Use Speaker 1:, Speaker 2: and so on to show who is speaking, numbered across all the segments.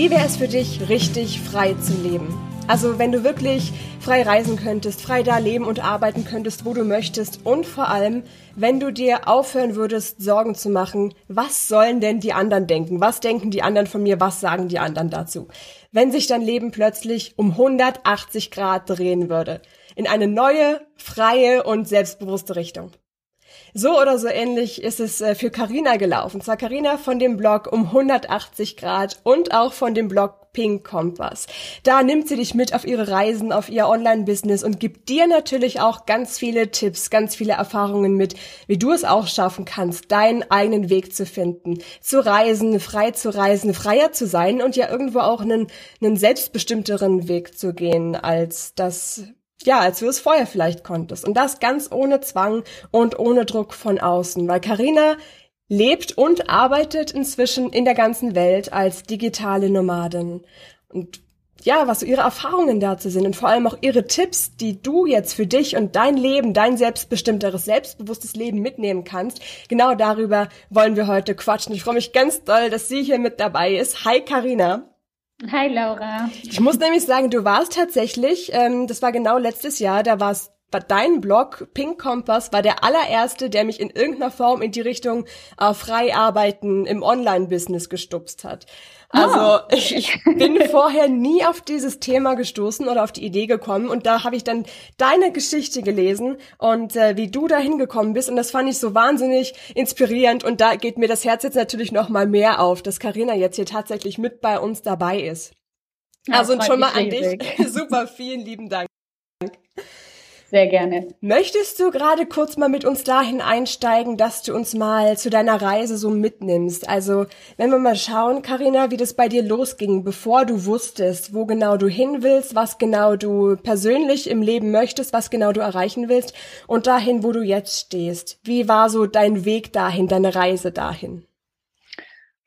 Speaker 1: Wie wäre es für dich, richtig frei zu leben? Also wenn du wirklich frei reisen könntest, frei da leben und arbeiten könntest, wo du möchtest und vor allem, wenn du dir aufhören würdest, Sorgen zu machen, was sollen denn die anderen denken? Was denken die anderen von mir? Was sagen die anderen dazu? Wenn sich dein Leben plötzlich um 180 Grad drehen würde. In eine neue, freie und selbstbewusste Richtung. So oder so ähnlich ist es äh, für Carina gelaufen. Zwar Carina von dem Blog um 180 Grad und auch von dem Blog Pink Kompass. Da nimmt sie dich mit auf ihre Reisen, auf ihr Online-Business und gibt dir natürlich auch ganz viele Tipps, ganz viele Erfahrungen mit, wie du es auch schaffen kannst, deinen eigenen Weg zu finden, zu reisen, frei zu reisen, freier zu sein und ja irgendwo auch einen, einen selbstbestimmteren Weg zu gehen, als das ja, als du es vorher vielleicht konntest. Und das ganz ohne Zwang und ohne Druck von außen. Weil Karina lebt und arbeitet inzwischen in der ganzen Welt als digitale Nomadin. Und ja, was so ihre Erfahrungen dazu sind und vor allem auch ihre Tipps, die du jetzt für dich und dein Leben, dein selbstbestimmteres, selbstbewusstes Leben mitnehmen kannst. Genau darüber wollen wir heute quatschen. Ich freue mich ganz doll, dass sie hier mit dabei ist. Hi Karina.
Speaker 2: Hi Laura.
Speaker 1: Ich muss nämlich sagen, du warst tatsächlich, ähm, das war genau letztes Jahr, da war es dein Blog Pink Kompass war der allererste, der mich in irgendeiner Form in die Richtung äh, frei arbeiten im Online-Business gestupst hat. Also oh. ich, ich bin vorher nie auf dieses Thema gestoßen oder auf die Idee gekommen und da habe ich dann deine Geschichte gelesen und äh, wie du da hingekommen bist und das fand ich so wahnsinnig inspirierend und da geht mir das Herz jetzt natürlich noch mal mehr auf, dass Karina jetzt hier tatsächlich mit bei uns dabei ist. Ja, also schon mal an dich. Super, vielen lieben Dank.
Speaker 2: Sehr gerne.
Speaker 1: Möchtest du gerade kurz mal mit uns dahin einsteigen, dass du uns mal zu deiner Reise so mitnimmst? Also, wenn wir mal schauen, Karina, wie das bei dir losging, bevor du wusstest, wo genau du hin willst, was genau du persönlich im Leben möchtest, was genau du erreichen willst und dahin, wo du jetzt stehst. Wie war so dein Weg dahin, deine Reise dahin?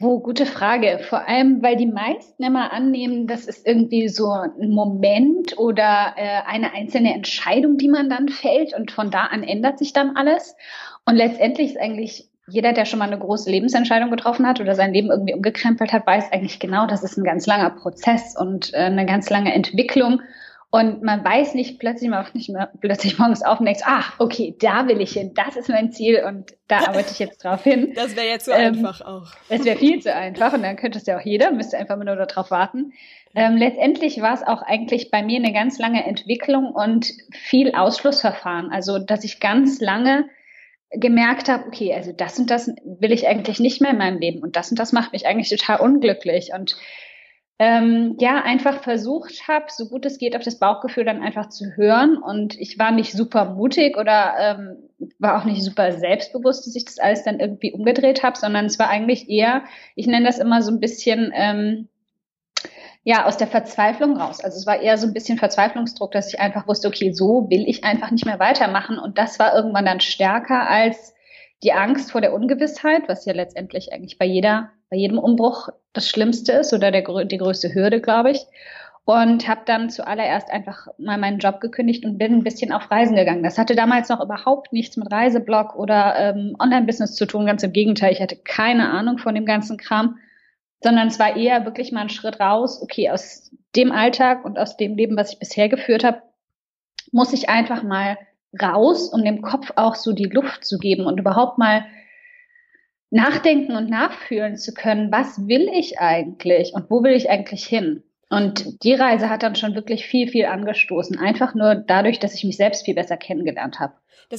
Speaker 2: Oh, gute Frage. Vor allem, weil die meisten immer annehmen, das ist irgendwie so ein Moment oder äh, eine einzelne Entscheidung, die man dann fällt und von da an ändert sich dann alles. Und letztendlich ist eigentlich jeder, der schon mal eine große Lebensentscheidung getroffen hat oder sein Leben irgendwie umgekrempelt hat, weiß eigentlich genau, das ist ein ganz langer Prozess und äh, eine ganz lange Entwicklung. Und man weiß nicht plötzlich mal nicht mehr, plötzlich morgens auf und denkt, ach, okay, da will ich hin, das ist mein Ziel und da arbeite ich jetzt drauf hin.
Speaker 1: Das wäre jetzt so ähm, einfach auch.
Speaker 2: Das wäre viel zu einfach und dann könnte es ja auch jeder, müsste einfach nur darauf warten. Ähm, letztendlich war es auch eigentlich bei mir eine ganz lange Entwicklung und viel Ausschlussverfahren. Also, dass ich ganz lange gemerkt habe, okay, also das und das will ich eigentlich nicht mehr in meinem Leben und das und das macht mich eigentlich total unglücklich und ähm, ja, einfach versucht habe, so gut es geht, auf das Bauchgefühl dann einfach zu hören. Und ich war nicht super mutig oder ähm, war auch nicht super selbstbewusst, dass ich das alles dann irgendwie umgedreht habe, sondern es war eigentlich eher, ich nenne das immer so ein bisschen, ähm, ja, aus der Verzweiflung raus. Also es war eher so ein bisschen Verzweiflungsdruck, dass ich einfach wusste, okay, so will ich einfach nicht mehr weitermachen. Und das war irgendwann dann stärker als die Angst vor der Ungewissheit, was ja letztendlich eigentlich bei jeder bei jedem Umbruch das Schlimmste ist oder der, die größte Hürde, glaube ich. Und habe dann zuallererst einfach mal meinen Job gekündigt und bin ein bisschen auf Reisen gegangen. Das hatte damals noch überhaupt nichts mit Reiseblog oder ähm, Online-Business zu tun. Ganz im Gegenteil, ich hatte keine Ahnung von dem ganzen Kram, sondern es war eher wirklich mal ein Schritt raus. Okay, aus dem Alltag und aus dem Leben, was ich bisher geführt habe, muss ich einfach mal raus, um dem Kopf auch so die Luft zu geben und überhaupt mal nachdenken und nachfühlen zu können, was will ich eigentlich und wo will ich eigentlich hin? Und die Reise hat dann schon wirklich viel, viel angestoßen. Einfach nur dadurch, dass ich mich selbst viel besser kennengelernt habe.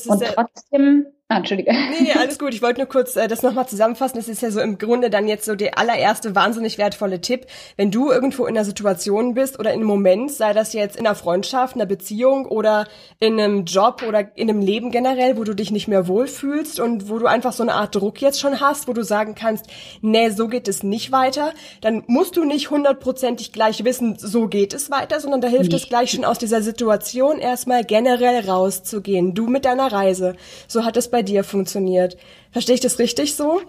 Speaker 2: und trotzdem Ah, Entschuldige.
Speaker 1: Nee, nee, alles gut. Ich wollte nur kurz äh, das nochmal zusammenfassen. Das ist ja so im Grunde dann jetzt so der allererste wahnsinnig wertvolle Tipp. Wenn du irgendwo in einer Situation bist oder in einem Moment, sei das jetzt in einer Freundschaft, einer Beziehung oder in einem Job oder in einem Leben generell, wo du dich nicht mehr wohlfühlst und wo du einfach so eine Art Druck jetzt schon hast, wo du sagen kannst, nee, so geht es nicht weiter, dann musst du nicht hundertprozentig gleich wissen, so geht es weiter, sondern da hilft es gleich schon aus dieser Situation erstmal generell rauszugehen. Du mit deiner Reise. So hat es bei dir funktioniert. Verstehe ich das richtig so?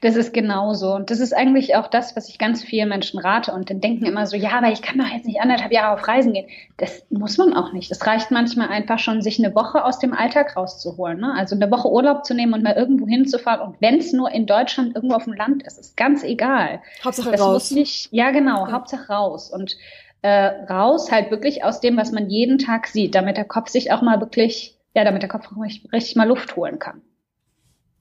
Speaker 2: Das ist genauso. Und das ist eigentlich auch das, was ich ganz vielen Menschen rate. Und dann denken immer so, ja, aber ich kann doch jetzt nicht anderthalb Jahre auf Reisen gehen. Das muss man auch nicht. Es reicht manchmal einfach schon, sich eine Woche aus dem Alltag rauszuholen. Ne? Also eine Woche Urlaub zu nehmen und mal irgendwo hinzufahren. Und wenn es nur in Deutschland irgendwo auf dem Land ist, ist ganz egal.
Speaker 1: Hauptsache
Speaker 2: das
Speaker 1: raus.
Speaker 2: Muss nicht, ja, genau. Ja. Hauptsache raus. Und äh, raus halt wirklich aus dem, was man jeden Tag sieht, damit der Kopf sich auch mal wirklich ja, damit der Kopf richtig, mal Luft holen kann.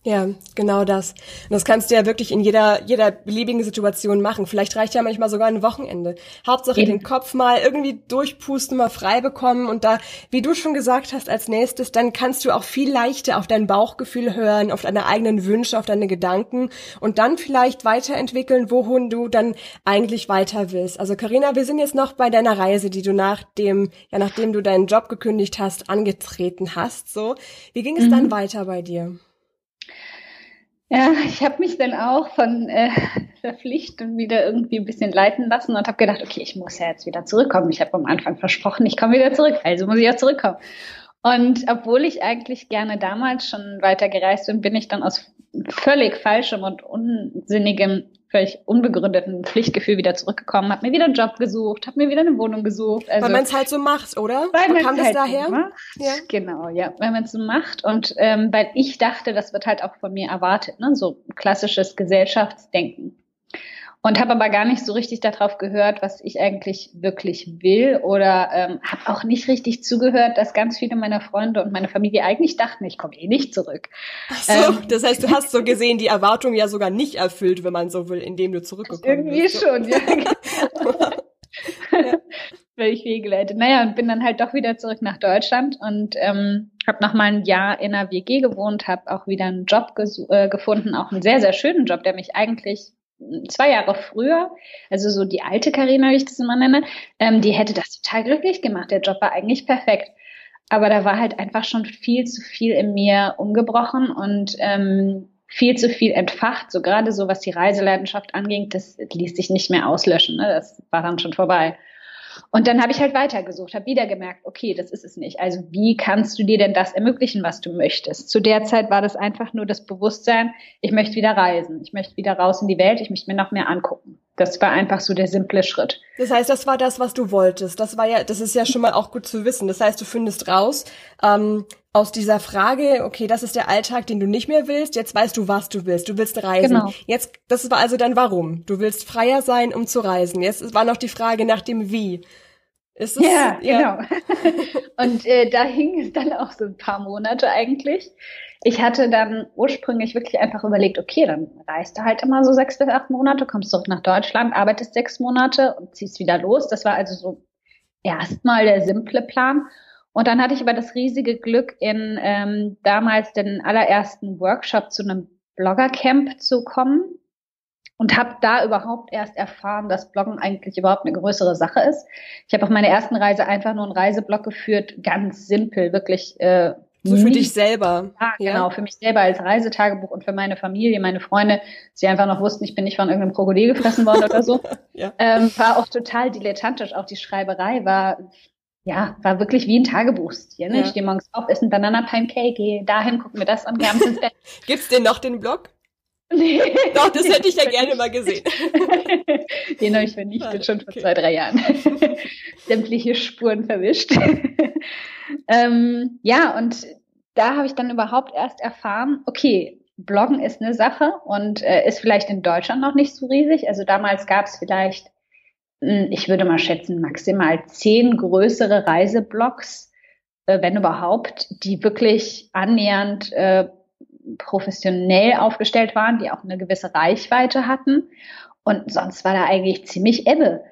Speaker 1: Ja, genau das. Und das kannst du ja wirklich in jeder, jeder beliebigen Situation machen. Vielleicht reicht ja manchmal sogar ein Wochenende. Hauptsache Eben. den Kopf mal irgendwie durchpusten, mal frei bekommen und da, wie du schon gesagt hast, als nächstes, dann kannst du auch viel leichter auf dein Bauchgefühl hören, auf deine eigenen Wünsche, auf deine Gedanken und dann vielleicht weiterentwickeln, wohin du dann eigentlich weiter willst. Also Karina, wir sind jetzt noch bei deiner Reise, die du nach dem, ja, nachdem du deinen Job gekündigt hast, angetreten hast, so. Wie ging es mhm. dann weiter bei dir?
Speaker 2: Ja, ich habe mich dann auch von äh, Verpflichtung wieder irgendwie ein bisschen leiten lassen und habe gedacht, okay, ich muss ja jetzt wieder zurückkommen. Ich habe am Anfang versprochen, ich komme wieder zurück, also muss ich ja zurückkommen. Und obwohl ich eigentlich gerne damals schon weiter gereist bin, bin ich dann aus völlig falschem und unsinnigem völlig unbegründeten Pflichtgefühl wieder zurückgekommen, habe mir wieder einen Job gesucht, habe mir wieder eine Wohnung gesucht.
Speaker 1: Also, weil man es halt so macht, oder? Weil man kam das halt daher?
Speaker 2: macht. Ja. Genau, ja, weil man es so macht und ähm, weil ich dachte, das wird halt auch von mir erwartet, ne? so klassisches Gesellschaftsdenken und habe aber gar nicht so richtig darauf gehört, was ich eigentlich wirklich will oder ähm, habe auch nicht richtig zugehört, dass ganz viele meiner Freunde und meine Familie eigentlich dachten, ich komme eh nicht zurück.
Speaker 1: Ach so, ähm, das heißt, du hast so gesehen, die Erwartung ja sogar nicht erfüllt, wenn man so will, indem du zurückgekommen
Speaker 2: irgendwie
Speaker 1: bist.
Speaker 2: Irgendwie schon, ja. ja. Völlig fehlgeleitet. Naja, und bin dann halt doch wieder zurück nach Deutschland und ähm, habe noch mal ein Jahr in einer WG gewohnt, habe auch wieder einen Job äh, gefunden, auch einen sehr, sehr schönen Job, der mich eigentlich zwei Jahre früher, also so die alte Karina, wie ich das immer nenne, ähm, die hätte das total glücklich gemacht. Der Job war eigentlich perfekt. Aber da war halt einfach schon viel zu viel in mir umgebrochen und ähm, viel zu viel entfacht. So gerade so, was die Reiseleidenschaft anging, das ließ sich nicht mehr auslöschen. Ne? Das war dann schon vorbei. Und dann habe ich halt weitergesucht, habe wieder gemerkt, okay, das ist es nicht. Also wie kannst du dir denn das ermöglichen, was du möchtest? Zu der Zeit war das einfach nur das Bewusstsein, ich möchte wieder reisen, ich möchte wieder raus in die Welt, ich möchte mir noch mehr angucken. Das war einfach so der simple Schritt.
Speaker 1: Das heißt, das war das, was du wolltest. Das war ja, das ist ja schon mal auch gut zu wissen. Das heißt, du findest raus, ähm, aus dieser Frage, okay, das ist der Alltag, den du nicht mehr willst, jetzt weißt du, was du willst. Du willst reisen. Genau. Jetzt, das war also dann warum. Du willst freier sein, um zu reisen. Jetzt war noch die Frage nach dem Wie.
Speaker 2: Ist es, ja, ja, genau. Und äh, da hing es dann auch so ein paar Monate eigentlich. Ich hatte dann ursprünglich wirklich einfach überlegt, okay, dann reist du halt immer so sechs bis acht Monate, kommst zurück nach Deutschland, arbeitest sechs Monate und ziehst wieder los. Das war also so erstmal der simple Plan. Und dann hatte ich aber das riesige Glück, in ähm, damals den allerersten Workshop zu einem Bloggercamp zu kommen und habe da überhaupt erst erfahren, dass Bloggen eigentlich überhaupt eine größere Sache ist. Ich habe auf meiner ersten Reise einfach nur einen Reiseblog geführt, ganz simpel, wirklich. Äh,
Speaker 1: so für dich selber.
Speaker 2: Ja, ja, genau, für mich selber als Reisetagebuch und für meine Familie, meine Freunde, sie einfach noch wussten, ich bin nicht von irgendeinem Krokodil gefressen worden oder so. ja. ähm, war auch total dilettantisch. Auch die Schreiberei war ja, war wirklich wie ein Tagebuchstil. Ne? Ja. Ich stehe morgens auf, esse ein Banana-Pancake, gehe dahin, gucke mir das an, gehe abends ins Bett.
Speaker 1: Gibt's denn noch den Blog? Nee. Doch, das hätte ich ja gerne mal gesehen.
Speaker 2: Den habe ich vernichtet, ah, schon vor okay. zwei, drei Jahren. Sämtliche Spuren verwischt. ähm, ja, und da habe ich dann überhaupt erst erfahren, okay, Bloggen ist eine Sache und äh, ist vielleicht in Deutschland noch nicht so riesig. Also damals gab es vielleicht hm, ich würde mal schätzen, maximal zehn größere Reiseblogs, äh, wenn überhaupt, die wirklich annähernd äh, professionell aufgestellt waren, die auch eine gewisse Reichweite hatten. Und sonst war da eigentlich ziemlich Ebbe.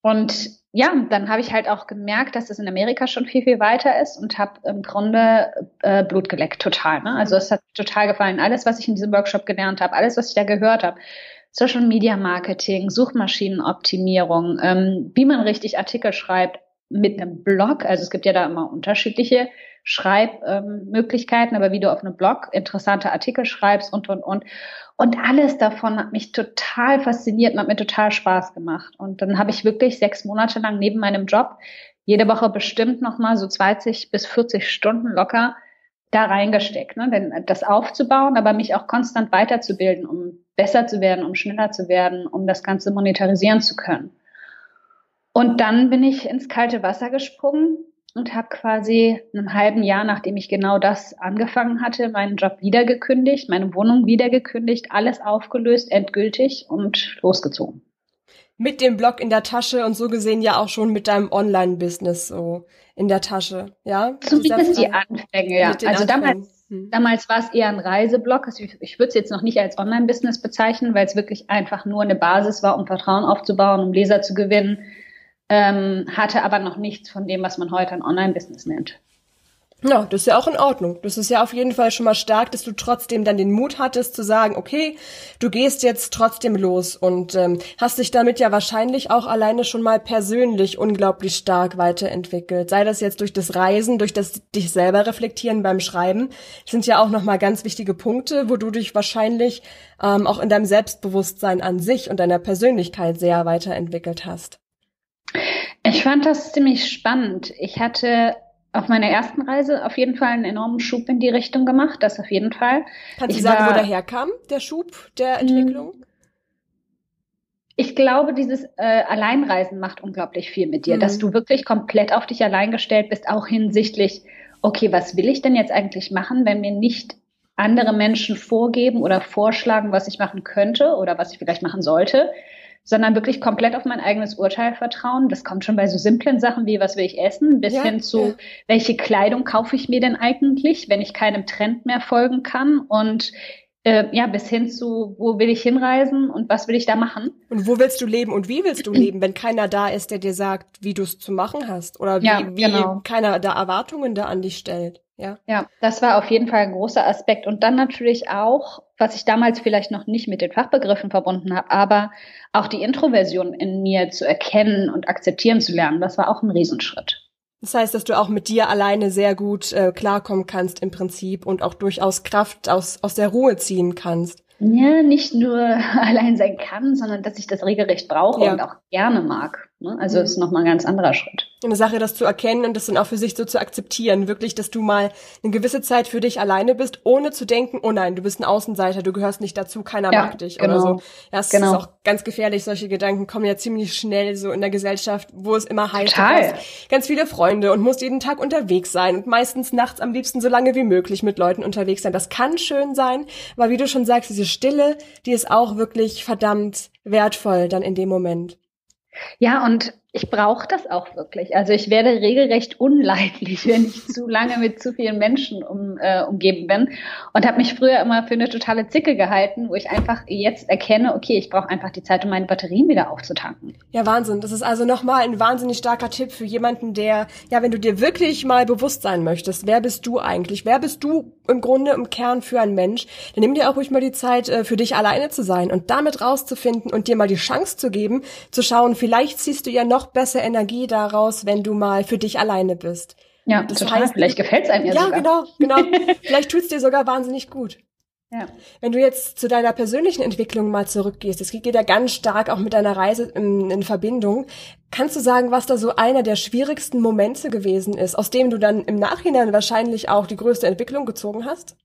Speaker 2: Und ja, dann habe ich halt auch gemerkt, dass es in Amerika schon viel, viel weiter ist und habe im Grunde äh, Blut geleckt, total. Ne? Also es hat total gefallen. Alles, was ich in diesem Workshop gelernt habe, alles, was ich da gehört habe, Social Media Marketing, Suchmaschinenoptimierung, ähm, wie man richtig Artikel schreibt mit einem Blog. Also es gibt ja da immer unterschiedliche Schreibmöglichkeiten, ähm, aber wie du auf einem Blog interessante Artikel schreibst und, und, und. Und alles davon hat mich total fasziniert und hat mir total Spaß gemacht. Und dann habe ich wirklich sechs Monate lang neben meinem Job jede Woche bestimmt nochmal so 20 bis 40 Stunden locker da reingesteckt, ne? Denn das aufzubauen, aber mich auch konstant weiterzubilden, um besser zu werden, um schneller zu werden, um das Ganze monetarisieren zu können. Und dann bin ich ins kalte Wasser gesprungen und habe quasi einem halben Jahr, nachdem ich genau das angefangen hatte, meinen Job wieder gekündigt, meine Wohnung wieder gekündigt, alles aufgelöst, endgültig und losgezogen.
Speaker 1: Mit dem Blog in der Tasche und so gesehen ja auch schon mit deinem Online-Business so in der Tasche, ja?
Speaker 2: Zumindest die Anfänge, ja. Also Anfängen. damals, hm. damals war es eher ein Reiseblog. Also ich, ich würde es jetzt noch nicht als Online-Business bezeichnen, weil es wirklich einfach nur eine Basis war, um Vertrauen aufzubauen, um Leser zu gewinnen, ähm, hatte aber noch nichts von dem, was man heute ein Online-Business nennt.
Speaker 1: Ja, das ist ja auch in Ordnung. Das ist ja auf jeden Fall schon mal stark, dass du trotzdem dann den Mut hattest zu sagen, okay, du gehst jetzt trotzdem los und ähm, hast dich damit ja wahrscheinlich auch alleine schon mal persönlich unglaublich stark weiterentwickelt. Sei das jetzt durch das Reisen, durch das dich selber reflektieren beim Schreiben, sind ja auch noch mal ganz wichtige Punkte, wo du dich wahrscheinlich ähm, auch in deinem Selbstbewusstsein an sich und deiner Persönlichkeit sehr weiterentwickelt hast.
Speaker 2: Ich fand das ziemlich spannend. Ich hatte auf meiner ersten Reise auf jeden Fall einen enormen Schub in die Richtung gemacht, das auf jeden Fall.
Speaker 1: Kannst ich du sagen, war, wo der herkam, der Schub der hm. Entwicklung?
Speaker 2: Ich glaube, dieses äh, Alleinreisen macht unglaublich viel mit dir, mhm. dass du wirklich komplett auf dich allein gestellt bist, auch hinsichtlich, okay, was will ich denn jetzt eigentlich machen, wenn mir nicht andere Menschen vorgeben oder vorschlagen, was ich machen könnte oder was ich vielleicht machen sollte, sondern wirklich komplett auf mein eigenes Urteil vertrauen. Das kommt schon bei so simplen Sachen wie, was will ich essen, bis ja, hin zu, ja. welche Kleidung kaufe ich mir denn eigentlich, wenn ich keinem Trend mehr folgen kann und äh, ja, bis hin zu, wo will ich hinreisen und was will ich da machen.
Speaker 1: Und wo willst du leben und wie willst du leben, wenn keiner da ist, der dir sagt, wie du es zu machen hast oder wie, ja, genau. wie keiner da Erwartungen da an dich stellt. Ja.
Speaker 2: ja, das war auf jeden Fall ein großer Aspekt. Und dann natürlich auch, was ich damals vielleicht noch nicht mit den Fachbegriffen verbunden habe, aber auch die Introversion in mir zu erkennen und akzeptieren zu lernen, das war auch ein Riesenschritt.
Speaker 1: Das heißt, dass du auch mit dir alleine sehr gut äh, klarkommen kannst im Prinzip und auch durchaus Kraft aus, aus der Ruhe ziehen kannst.
Speaker 2: Ja, nicht nur allein sein kann, sondern dass ich das regelrecht brauche ja. und auch gerne mag. Ne? Also mhm. ist nochmal ein ganz anderer Schritt.
Speaker 1: Eine Sache, das zu erkennen und das dann auch für sich so zu akzeptieren. Wirklich, dass du mal eine gewisse Zeit für dich alleine bist, ohne zu denken, oh nein, du bist ein Außenseiter, du gehörst nicht dazu, keiner ja, mag dich genau. oder so. Ja, das genau. ist auch ganz gefährlich. Solche Gedanken kommen ja ziemlich schnell so in der Gesellschaft, wo es immer heißt, Total. du hast ganz viele Freunde und musst jeden Tag unterwegs sein und meistens nachts am liebsten so lange wie möglich mit Leuten unterwegs sein. Das kann schön sein, aber wie du schon sagst, diese Stille, die ist auch wirklich verdammt wertvoll dann in dem Moment.
Speaker 2: Ja, und ich brauche das auch wirklich. Also ich werde regelrecht unleidlich, wenn ich zu lange mit zu vielen Menschen um, äh, umgeben bin und habe mich früher immer für eine totale Zicke gehalten, wo ich einfach jetzt erkenne, okay, ich brauche einfach die Zeit, um meine Batterien wieder aufzutanken.
Speaker 1: Ja, Wahnsinn. Das ist also nochmal ein wahnsinnig starker Tipp für jemanden, der, ja, wenn du dir wirklich mal bewusst sein möchtest, wer bist du eigentlich? Wer bist du im Grunde im Kern für ein Mensch? Dann nimm dir auch ruhig mal die Zeit, äh, für dich alleine zu sein und damit rauszufinden und dir mal die Chance zu geben, zu schauen, vielleicht ziehst du ja noch besser Energie daraus, wenn du mal für dich alleine bist.
Speaker 2: Ja, das total. Heißt, Vielleicht gefällt es einem ja,
Speaker 1: ja
Speaker 2: sogar.
Speaker 1: Ja, genau, genau. Vielleicht tut es dir sogar wahnsinnig gut. Ja. Wenn du jetzt zu deiner persönlichen Entwicklung mal zurückgehst, das geht ja ganz stark auch mit deiner Reise in, in, Verbindung. Kannst du sagen, was da so einer der schwierigsten Momente gewesen ist, aus dem du dann im Nachhinein wahrscheinlich auch die größte Entwicklung gezogen hast?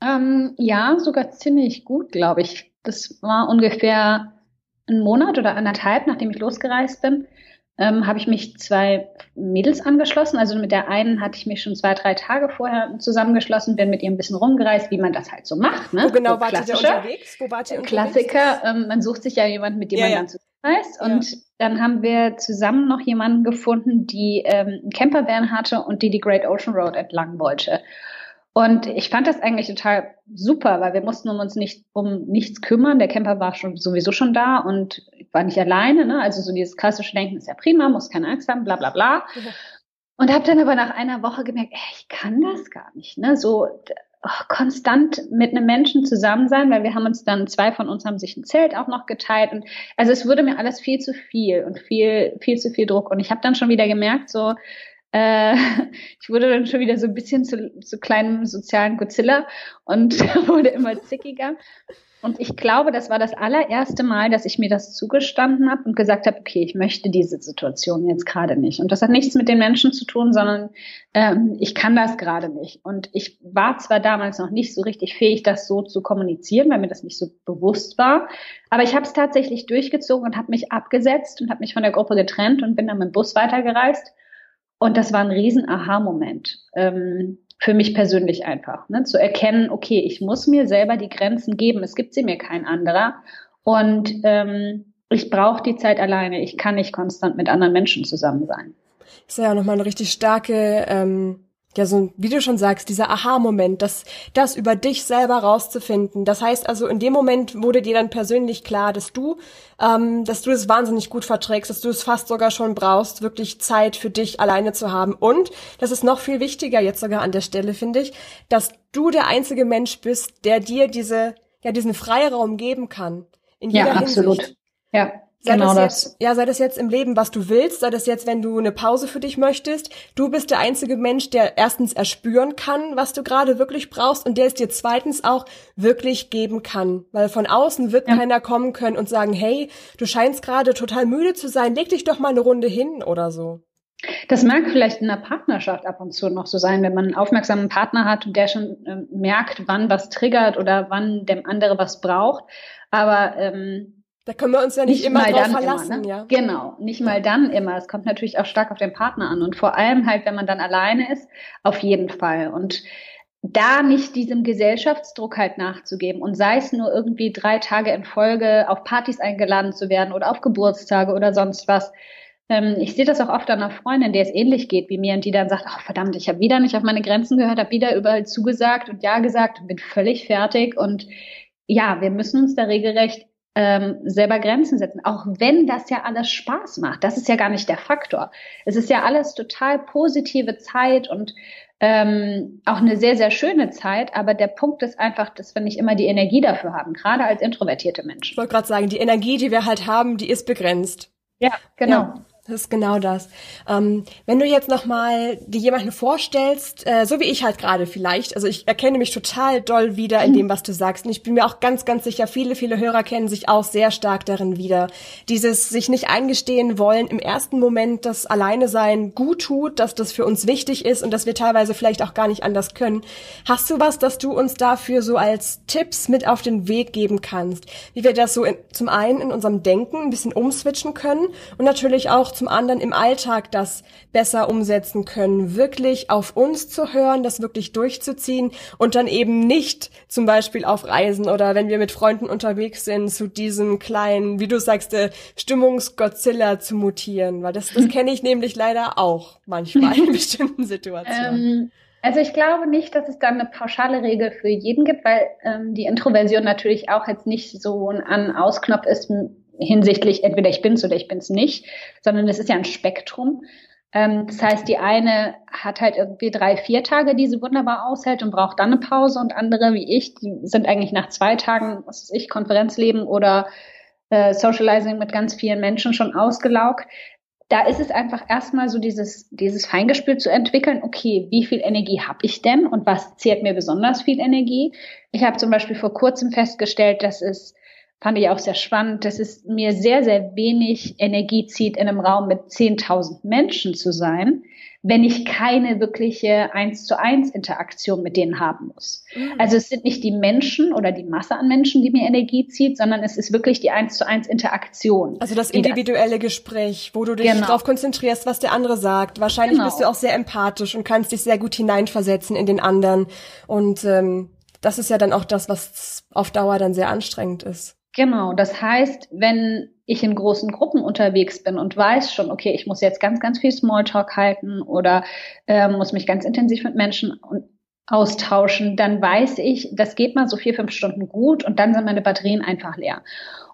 Speaker 2: Ähm, ja, sogar ziemlich gut, glaube ich. Das war ungefähr einen Monat oder anderthalb, nachdem ich losgereist bin, ähm, habe ich mich zwei Mädels angeschlossen. Also mit der einen hatte ich mich schon zwei, drei Tage vorher zusammengeschlossen, bin mit ihr ein bisschen rumgereist, wie man das halt so macht. Ne?
Speaker 1: Wo genau so wart ihr unterwegs? Wo wart ihr
Speaker 2: unterwegs? Klassiker, ähm, man sucht sich ja jemanden, mit dem ja, man ja. dann zusammenreist. Und ja. dann haben wir zusammen noch jemanden gefunden, die ähm, einen Campervan hatte und die die Great Ocean Road entlang wollte. Und ich fand das eigentlich total super, weil wir mussten um uns nicht um nichts kümmern. Der Camper war schon sowieso schon da und war nicht alleine. Ne? Also so dieses klassische Denken ist ja prima, muss keine Angst haben, bla bla bla. Und habe dann aber nach einer Woche gemerkt, ey, ich kann das gar nicht. Ne? So oh, konstant mit einem Menschen zusammen sein, weil wir haben uns dann, zwei von uns haben sich ein Zelt auch noch geteilt. Und also es wurde mir alles viel zu viel und viel, viel zu viel Druck. Und ich habe dann schon wieder gemerkt, so, äh, ich wurde dann schon wieder so ein bisschen zu, zu kleinem sozialen Godzilla und wurde immer zickiger. Und ich glaube, das war das allererste Mal, dass ich mir das zugestanden habe und gesagt habe, okay, ich möchte diese Situation jetzt gerade nicht. Und das hat nichts mit den Menschen zu tun, sondern ähm, ich kann das gerade nicht. Und ich war zwar damals noch nicht so richtig fähig, das so zu kommunizieren, weil mir das nicht so bewusst war, aber ich habe es tatsächlich durchgezogen und habe mich abgesetzt und habe mich von der Gruppe getrennt und bin dann mit dem Bus weitergereist. Und das war ein riesen Aha-Moment. Ähm, für mich persönlich einfach, ne? zu erkennen, okay, ich muss mir selber die Grenzen geben, es gibt sie mir kein anderer und ähm, ich brauche die Zeit alleine, ich kann nicht konstant mit anderen Menschen zusammen sein.
Speaker 1: Das ist ja nochmal eine richtig starke ähm, ja, so, wie du schon sagst, dieser Aha-Moment, das, das über dich selber rauszufinden. Das heißt also, in dem Moment wurde dir dann persönlich klar, dass du, ähm, dass du es wahnsinnig gut verträgst, dass du es fast sogar schon brauchst, wirklich Zeit für dich alleine zu haben. Und, das ist noch viel wichtiger jetzt sogar an der Stelle, finde ich, dass du der einzige Mensch bist, der dir diese, ja, diesen Freiraum geben kann.
Speaker 2: In jeder ja, Hinsicht. absolut. Ja.
Speaker 1: Sei genau das, jetzt, ja, sei das jetzt im Leben, was du willst, sei das jetzt, wenn du eine Pause für dich möchtest. Du bist der einzige Mensch, der erstens erspüren kann, was du gerade wirklich brauchst und der es dir zweitens auch wirklich geben kann. Weil von außen wird ja. keiner kommen können und sagen, hey, du scheinst gerade total müde zu sein, leg dich doch mal eine Runde hin oder so.
Speaker 2: Das mag vielleicht in einer Partnerschaft ab und zu noch so sein, wenn man einen aufmerksamen Partner hat und der schon äh, merkt, wann was triggert oder wann dem andere was braucht. Aber ähm,
Speaker 1: da können wir uns ja nicht, nicht immer drauf verlassen, immer,
Speaker 2: ne? ja. Genau, nicht mal dann immer. Es kommt natürlich auch stark auf den Partner an und vor allem halt, wenn man dann alleine ist, auf jeden Fall. Und da nicht diesem Gesellschaftsdruck halt nachzugeben und sei es nur irgendwie drei Tage in Folge auf Partys eingeladen zu werden oder auf Geburtstage oder sonst was. Ähm, ich sehe das auch oft an einer Freundin, der es ähnlich geht wie mir und die dann sagt, ach verdammt, ich habe wieder nicht auf meine Grenzen gehört, habe wieder überall zugesagt und ja gesagt und bin völlig fertig und ja, wir müssen uns da regelrecht ähm, selber Grenzen setzen, auch wenn das ja alles Spaß macht. Das ist ja gar nicht der Faktor. Es ist ja alles total positive Zeit und ähm, auch eine sehr, sehr schöne Zeit, aber der Punkt ist einfach, dass wir nicht immer die Energie dafür haben, gerade als introvertierte Menschen.
Speaker 1: Ich wollte gerade sagen, die Energie, die wir halt haben, die ist begrenzt.
Speaker 2: Ja, genau. Ja.
Speaker 1: Das ist genau das. Ähm, wenn du jetzt nochmal dir jemanden vorstellst, äh, so wie ich halt gerade vielleicht, also ich erkenne mich total doll wieder in dem, was du sagst. Und ich bin mir auch ganz, ganz sicher, viele, viele Hörer kennen sich auch sehr stark darin wieder. Dieses sich nicht eingestehen wollen, im ersten Moment das Alleine sein gut tut, dass das für uns wichtig ist und dass wir teilweise vielleicht auch gar nicht anders können. Hast du was, dass du uns dafür so als Tipps mit auf den Weg geben kannst? Wie wir das so in, zum einen in unserem Denken ein bisschen umswitchen können und natürlich auch zum anderen im Alltag das besser umsetzen können, wirklich auf uns zu hören, das wirklich durchzuziehen und dann eben nicht zum Beispiel auf Reisen oder wenn wir mit Freunden unterwegs sind, zu diesem kleinen, wie du sagst, äh, Stimmungsgodzilla zu mutieren, weil das, das kenne ich nämlich leider auch manchmal in bestimmten Situationen.
Speaker 2: Ähm also ich glaube nicht, dass es da eine pauschale Regel für jeden gibt, weil ähm, die Introversion natürlich auch jetzt nicht so ein An-Ausknopf ist, hinsichtlich entweder ich bin's oder ich bin's nicht, sondern es ist ja ein Spektrum. Ähm, das heißt, die eine hat halt irgendwie drei, vier Tage, die sie wunderbar aushält und braucht dann eine Pause und andere wie ich, die sind eigentlich nach zwei Tagen, was weiß ich, Konferenzleben oder äh, Socializing mit ganz vielen Menschen schon ausgelaugt. Da ist es einfach erstmal so dieses, dieses Feingespül zu entwickeln, okay, wie viel Energie habe ich denn und was zehrt mir besonders viel Energie? Ich habe zum Beispiel vor kurzem festgestellt, dass es fand ich auch sehr spannend, dass es mir sehr, sehr wenig Energie zieht, in einem Raum mit 10.000 Menschen zu sein, wenn ich keine wirkliche eins zu eins Interaktion mit denen haben muss. Mhm. Also es sind nicht die Menschen oder die Masse an Menschen, die mir Energie zieht, sondern es ist wirklich die eins zu eins Interaktion.
Speaker 1: Also das individuelle Gespräch, wo du dich genau. darauf konzentrierst, was der andere sagt. Wahrscheinlich genau. bist du auch sehr empathisch und kannst dich sehr gut hineinversetzen in den anderen. Und ähm, das ist ja dann auch das, was auf Dauer dann sehr anstrengend ist.
Speaker 2: Genau, das heißt, wenn ich in großen Gruppen unterwegs bin und weiß schon, okay, ich muss jetzt ganz, ganz viel Smalltalk halten oder äh, muss mich ganz intensiv mit Menschen austauschen, dann weiß ich, das geht mal so vier, fünf Stunden gut und dann sind meine Batterien einfach leer.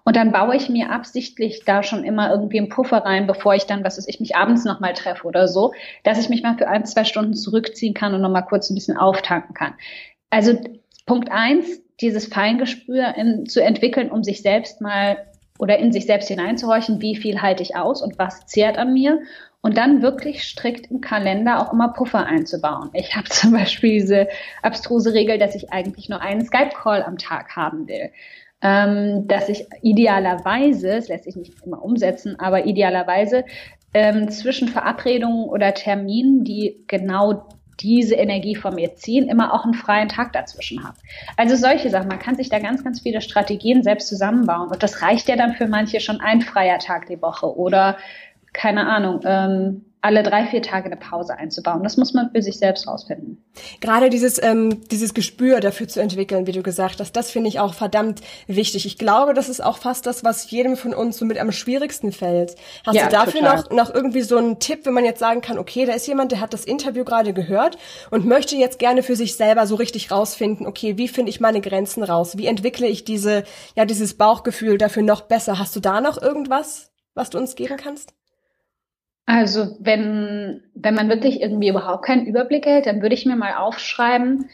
Speaker 2: Und dann baue ich mir absichtlich da schon immer irgendwie einen Puffer rein, bevor ich dann, was weiß ich, mich abends nochmal treffe oder so, dass ich mich mal für ein, zwei Stunden zurückziehen kann und nochmal kurz ein bisschen auftanken kann. Also Punkt eins, dieses Feingespür in, zu entwickeln, um sich selbst mal oder in sich selbst hineinzuhorchen, wie viel halte ich aus und was zehrt an mir und dann wirklich strikt im Kalender auch immer Puffer einzubauen. Ich habe zum Beispiel diese abstruse Regel, dass ich eigentlich nur einen Skype-Call am Tag haben will ähm, dass ich idealerweise, es lässt sich nicht immer umsetzen, aber idealerweise ähm, zwischen Verabredungen oder Terminen, die genau diese Energie von mir ziehen, immer auch einen freien Tag dazwischen habe. Also solche Sachen. Man kann sich da ganz, ganz viele Strategien selbst zusammenbauen. Und das reicht ja dann für manche schon ein freier Tag die Woche oder keine Ahnung, ähm, alle drei, vier Tage eine Pause einzubauen. Das muss man für sich selbst rausfinden.
Speaker 1: Gerade dieses, ähm, dieses Gespür dafür zu entwickeln, wie du gesagt hast, das finde ich auch verdammt wichtig. Ich glaube, das ist auch fast das, was jedem von uns so mit am schwierigsten fällt. Hast ja, du dafür noch, noch irgendwie so einen Tipp, wenn man jetzt sagen kann, okay, da ist jemand, der hat das Interview gerade gehört und möchte jetzt gerne für sich selber so richtig rausfinden, okay, wie finde ich meine Grenzen raus? Wie entwickle ich diese, ja, dieses Bauchgefühl dafür noch besser? Hast du da noch irgendwas, was du uns geben kannst?
Speaker 2: Also wenn, wenn man wirklich irgendwie überhaupt keinen Überblick hält, dann würde ich mir mal aufschreiben,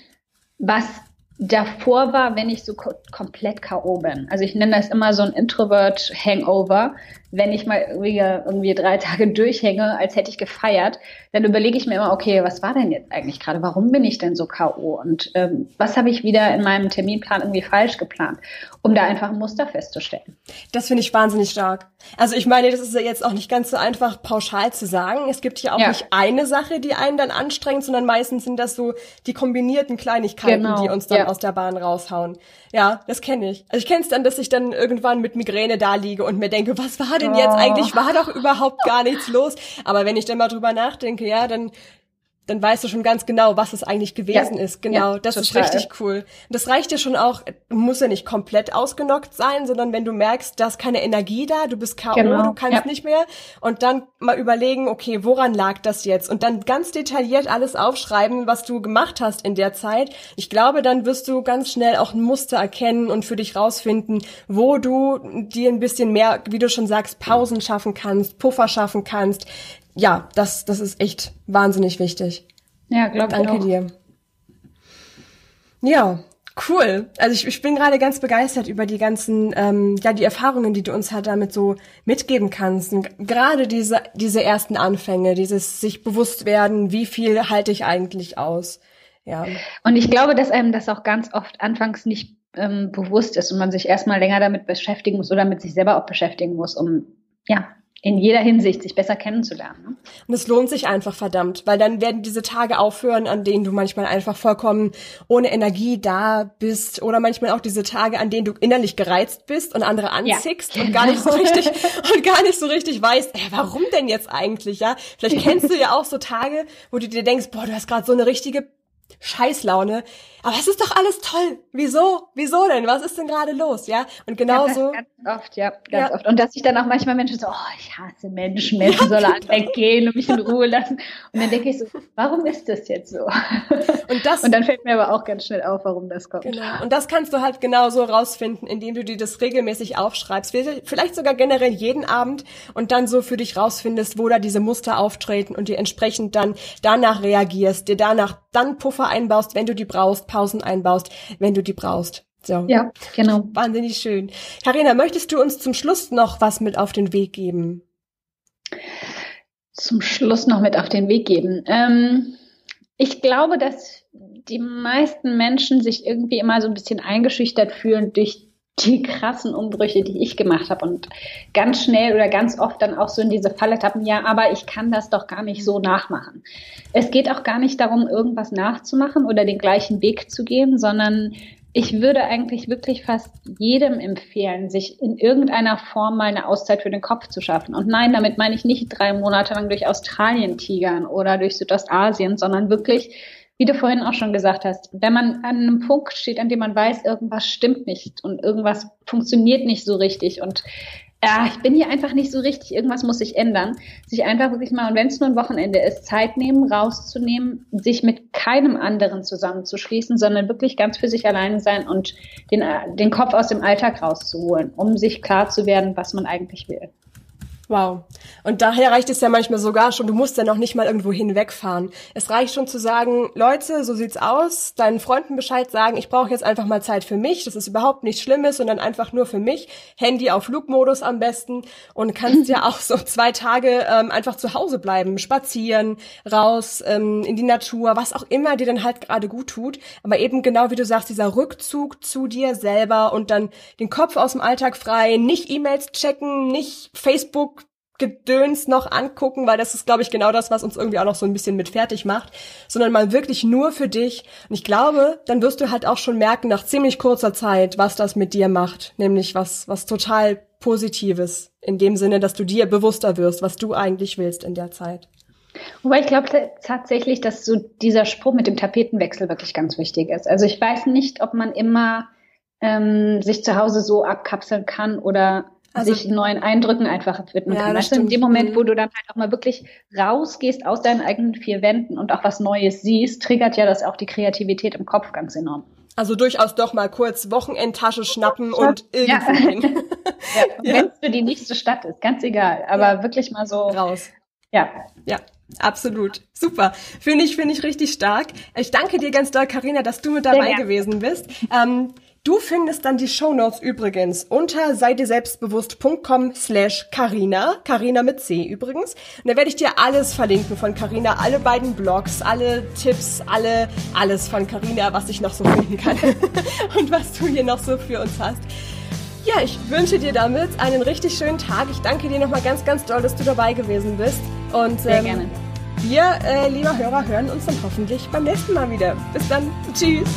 Speaker 2: was davor war, wenn ich so komplett K.O. bin. Also ich nenne das immer so ein Introvert-Hangover wenn ich mal irgendwie, irgendwie drei Tage durchhänge, als hätte ich gefeiert, dann überlege ich mir immer, okay, was war denn jetzt eigentlich gerade? Warum bin ich denn so K.O.? Und ähm, was habe ich wieder in meinem Terminplan irgendwie falsch geplant, um da einfach ein Muster festzustellen?
Speaker 1: Das finde ich wahnsinnig stark. Also ich meine, das ist ja jetzt auch nicht ganz so einfach pauschal zu sagen. Es gibt hier auch ja. nicht eine Sache, die einen dann anstrengt, sondern meistens sind das so die kombinierten Kleinigkeiten, genau. die uns dann ja. Aus der Bahn raushauen. Ja, das kenne ich. Also ich kenne es dann, dass ich dann irgendwann mit Migräne da liege und mir denke, was war denn jetzt eigentlich? War doch überhaupt gar nichts los. Aber wenn ich dann mal drüber nachdenke, ja, dann dann weißt du schon ganz genau, was es eigentlich gewesen ja, ist. Genau, ja, das total. ist richtig cool. Das reicht dir schon auch, muss ja nicht komplett ausgenockt sein, sondern wenn du merkst, da ist keine Energie da, du bist K.O., genau. du kannst ja. nicht mehr und dann mal überlegen, okay, woran lag das jetzt? Und dann ganz detailliert alles aufschreiben, was du gemacht hast in der Zeit. Ich glaube, dann wirst du ganz schnell auch ein Muster erkennen und für dich rausfinden, wo du dir ein bisschen mehr, wie du schon sagst, Pausen schaffen kannst, Puffer schaffen kannst, ja, das, das ist echt wahnsinnig wichtig.
Speaker 2: Ja, glaube
Speaker 1: ich. Danke dir. Ja, cool. Also ich, ich bin gerade ganz begeistert über die ganzen, ähm, ja, die Erfahrungen, die du uns halt damit so mitgeben kannst. Und gerade diese, diese ersten Anfänge, dieses sich bewusst werden, wie viel halte ich eigentlich aus. Ja.
Speaker 2: Und ich glaube, dass einem das auch ganz oft anfangs nicht ähm, bewusst ist und man sich erstmal länger damit beschäftigen muss oder mit sich selber auch beschäftigen muss, um ja, in jeder Hinsicht sich besser kennenzulernen. Ne?
Speaker 1: Und es lohnt sich einfach verdammt, weil dann werden diese Tage aufhören, an denen du manchmal einfach vollkommen ohne Energie da bist oder manchmal auch diese Tage, an denen du innerlich gereizt bist und andere anzickst ja, genau. und gar nicht so richtig und gar nicht so richtig weißt, ey, warum denn jetzt eigentlich, ja? Vielleicht kennst du ja auch so Tage, wo du dir denkst, boah, du hast gerade so eine richtige Scheißlaune. Aber es ist doch alles toll. Wieso? Wieso denn? Was ist denn gerade los? Ja. Und genauso.
Speaker 2: Ja, ganz oft, ja, ganz ja. oft. Und dass sich dann auch manchmal Menschen so, oh, ich hasse Menschen, Menschen ja, sollen genau. weggehen und mich in Ruhe lassen. Und dann denke ich so, warum ist das jetzt so? Und das. Und dann fällt mir aber auch ganz schnell auf, warum das kommt.
Speaker 1: Genau. Und das kannst du halt genauso rausfinden, indem du dir das regelmäßig aufschreibst. Vielleicht sogar generell jeden Abend und dann so für dich rausfindest, wo da diese Muster auftreten und dir entsprechend dann danach reagierst, dir danach dann Puffer einbaust, wenn du die brauchst, Pausen einbaust, wenn du die brauchst. So.
Speaker 2: Ja, genau.
Speaker 1: Wahnsinnig schön. Karina, möchtest du uns zum Schluss noch was mit auf den Weg geben?
Speaker 2: Zum Schluss noch mit auf den Weg geben. Ähm, ich glaube, dass die meisten Menschen sich irgendwie immer so ein bisschen eingeschüchtert fühlen durch die krassen Umbrüche, die ich gemacht habe und ganz schnell oder ganz oft dann auch so in diese Falle tappen, ja, aber ich kann das doch gar nicht so nachmachen. Es geht auch gar nicht darum, irgendwas nachzumachen oder den gleichen Weg zu gehen, sondern ich würde eigentlich wirklich fast jedem empfehlen, sich in irgendeiner Form mal eine Auszeit für den Kopf zu schaffen. Und nein, damit meine ich nicht drei Monate lang durch Australien tigern oder durch Südostasien, sondern wirklich wie du vorhin auch schon gesagt hast, wenn man an einem Punkt steht, an dem man weiß, irgendwas stimmt nicht und irgendwas funktioniert nicht so richtig und ja, ich bin hier einfach nicht so richtig, irgendwas muss sich ändern. Sich einfach wirklich mal, und wenn es nur ein Wochenende ist, Zeit nehmen, rauszunehmen, sich mit keinem anderen zusammenzuschließen, sondern wirklich ganz für sich allein sein und den, den Kopf aus dem Alltag rauszuholen, um sich klar zu werden, was man eigentlich will.
Speaker 1: Wow. Und daher reicht es ja manchmal sogar schon, du musst ja noch nicht mal irgendwo hinwegfahren. Es reicht schon zu sagen, Leute, so sieht's aus, deinen Freunden Bescheid sagen, ich brauche jetzt einfach mal Zeit für mich, das ist überhaupt nichts Schlimmes, sondern einfach nur für mich. Handy auf Flugmodus am besten und kannst ja auch so zwei Tage ähm, einfach zu Hause bleiben, spazieren, raus ähm, in die Natur, was auch immer dir dann halt gerade gut tut. Aber eben genau wie du sagst, dieser Rückzug zu dir selber und dann den Kopf aus dem Alltag frei, nicht E-Mails checken, nicht Facebook Gedöns noch angucken, weil das ist, glaube ich, genau das, was uns irgendwie auch noch so ein bisschen mit fertig macht, sondern mal wirklich nur für dich. Und ich glaube, dann wirst du halt auch schon merken, nach ziemlich kurzer Zeit, was das mit dir macht. Nämlich was, was total Positives. In dem Sinne, dass du dir bewusster wirst, was du eigentlich willst in der Zeit.
Speaker 2: Wobei ich glaube tatsächlich, dass so dieser Spruch mit dem Tapetenwechsel wirklich ganz wichtig ist. Also ich weiß nicht, ob man immer ähm, sich zu Hause so abkapseln kann oder also, sich neuen Eindrücken einfach widmen ja, kann. Weißt in dem Moment, wo mhm. du dann halt auch mal wirklich rausgehst aus deinen eigenen vier Wänden und auch was Neues siehst, triggert ja das auch die Kreativität im Kopf ganz enorm.
Speaker 1: Also durchaus doch mal kurz Wochenendtasche schnappen und irgendwo hin.
Speaker 2: ja, ja. Wenn es für die nächste Stadt ist, ganz egal. Aber ja. wirklich mal so.
Speaker 1: Raus.
Speaker 2: Ja.
Speaker 1: Ja. Absolut. Super. Finde ich, finde ich richtig stark. Ich danke dir ganz doll, Karina, dass du mit dabei gewesen bist. Ähm, Du findest dann die Shownotes übrigens unter seideselbstbewusst.com slash Carina, Carina mit C übrigens. Und da werde ich dir alles verlinken von Carina, alle beiden Blogs, alle Tipps, alle, alles von Carina, was ich noch so finden kann und was du hier noch so für uns hast. Ja, ich wünsche dir damit einen richtig schönen Tag. Ich danke dir nochmal ganz, ganz doll, dass du dabei gewesen bist. Und,
Speaker 2: Sehr ähm, gerne.
Speaker 1: Wir, äh, lieber Hörer, hören uns dann hoffentlich beim nächsten Mal wieder. Bis dann. Tschüss.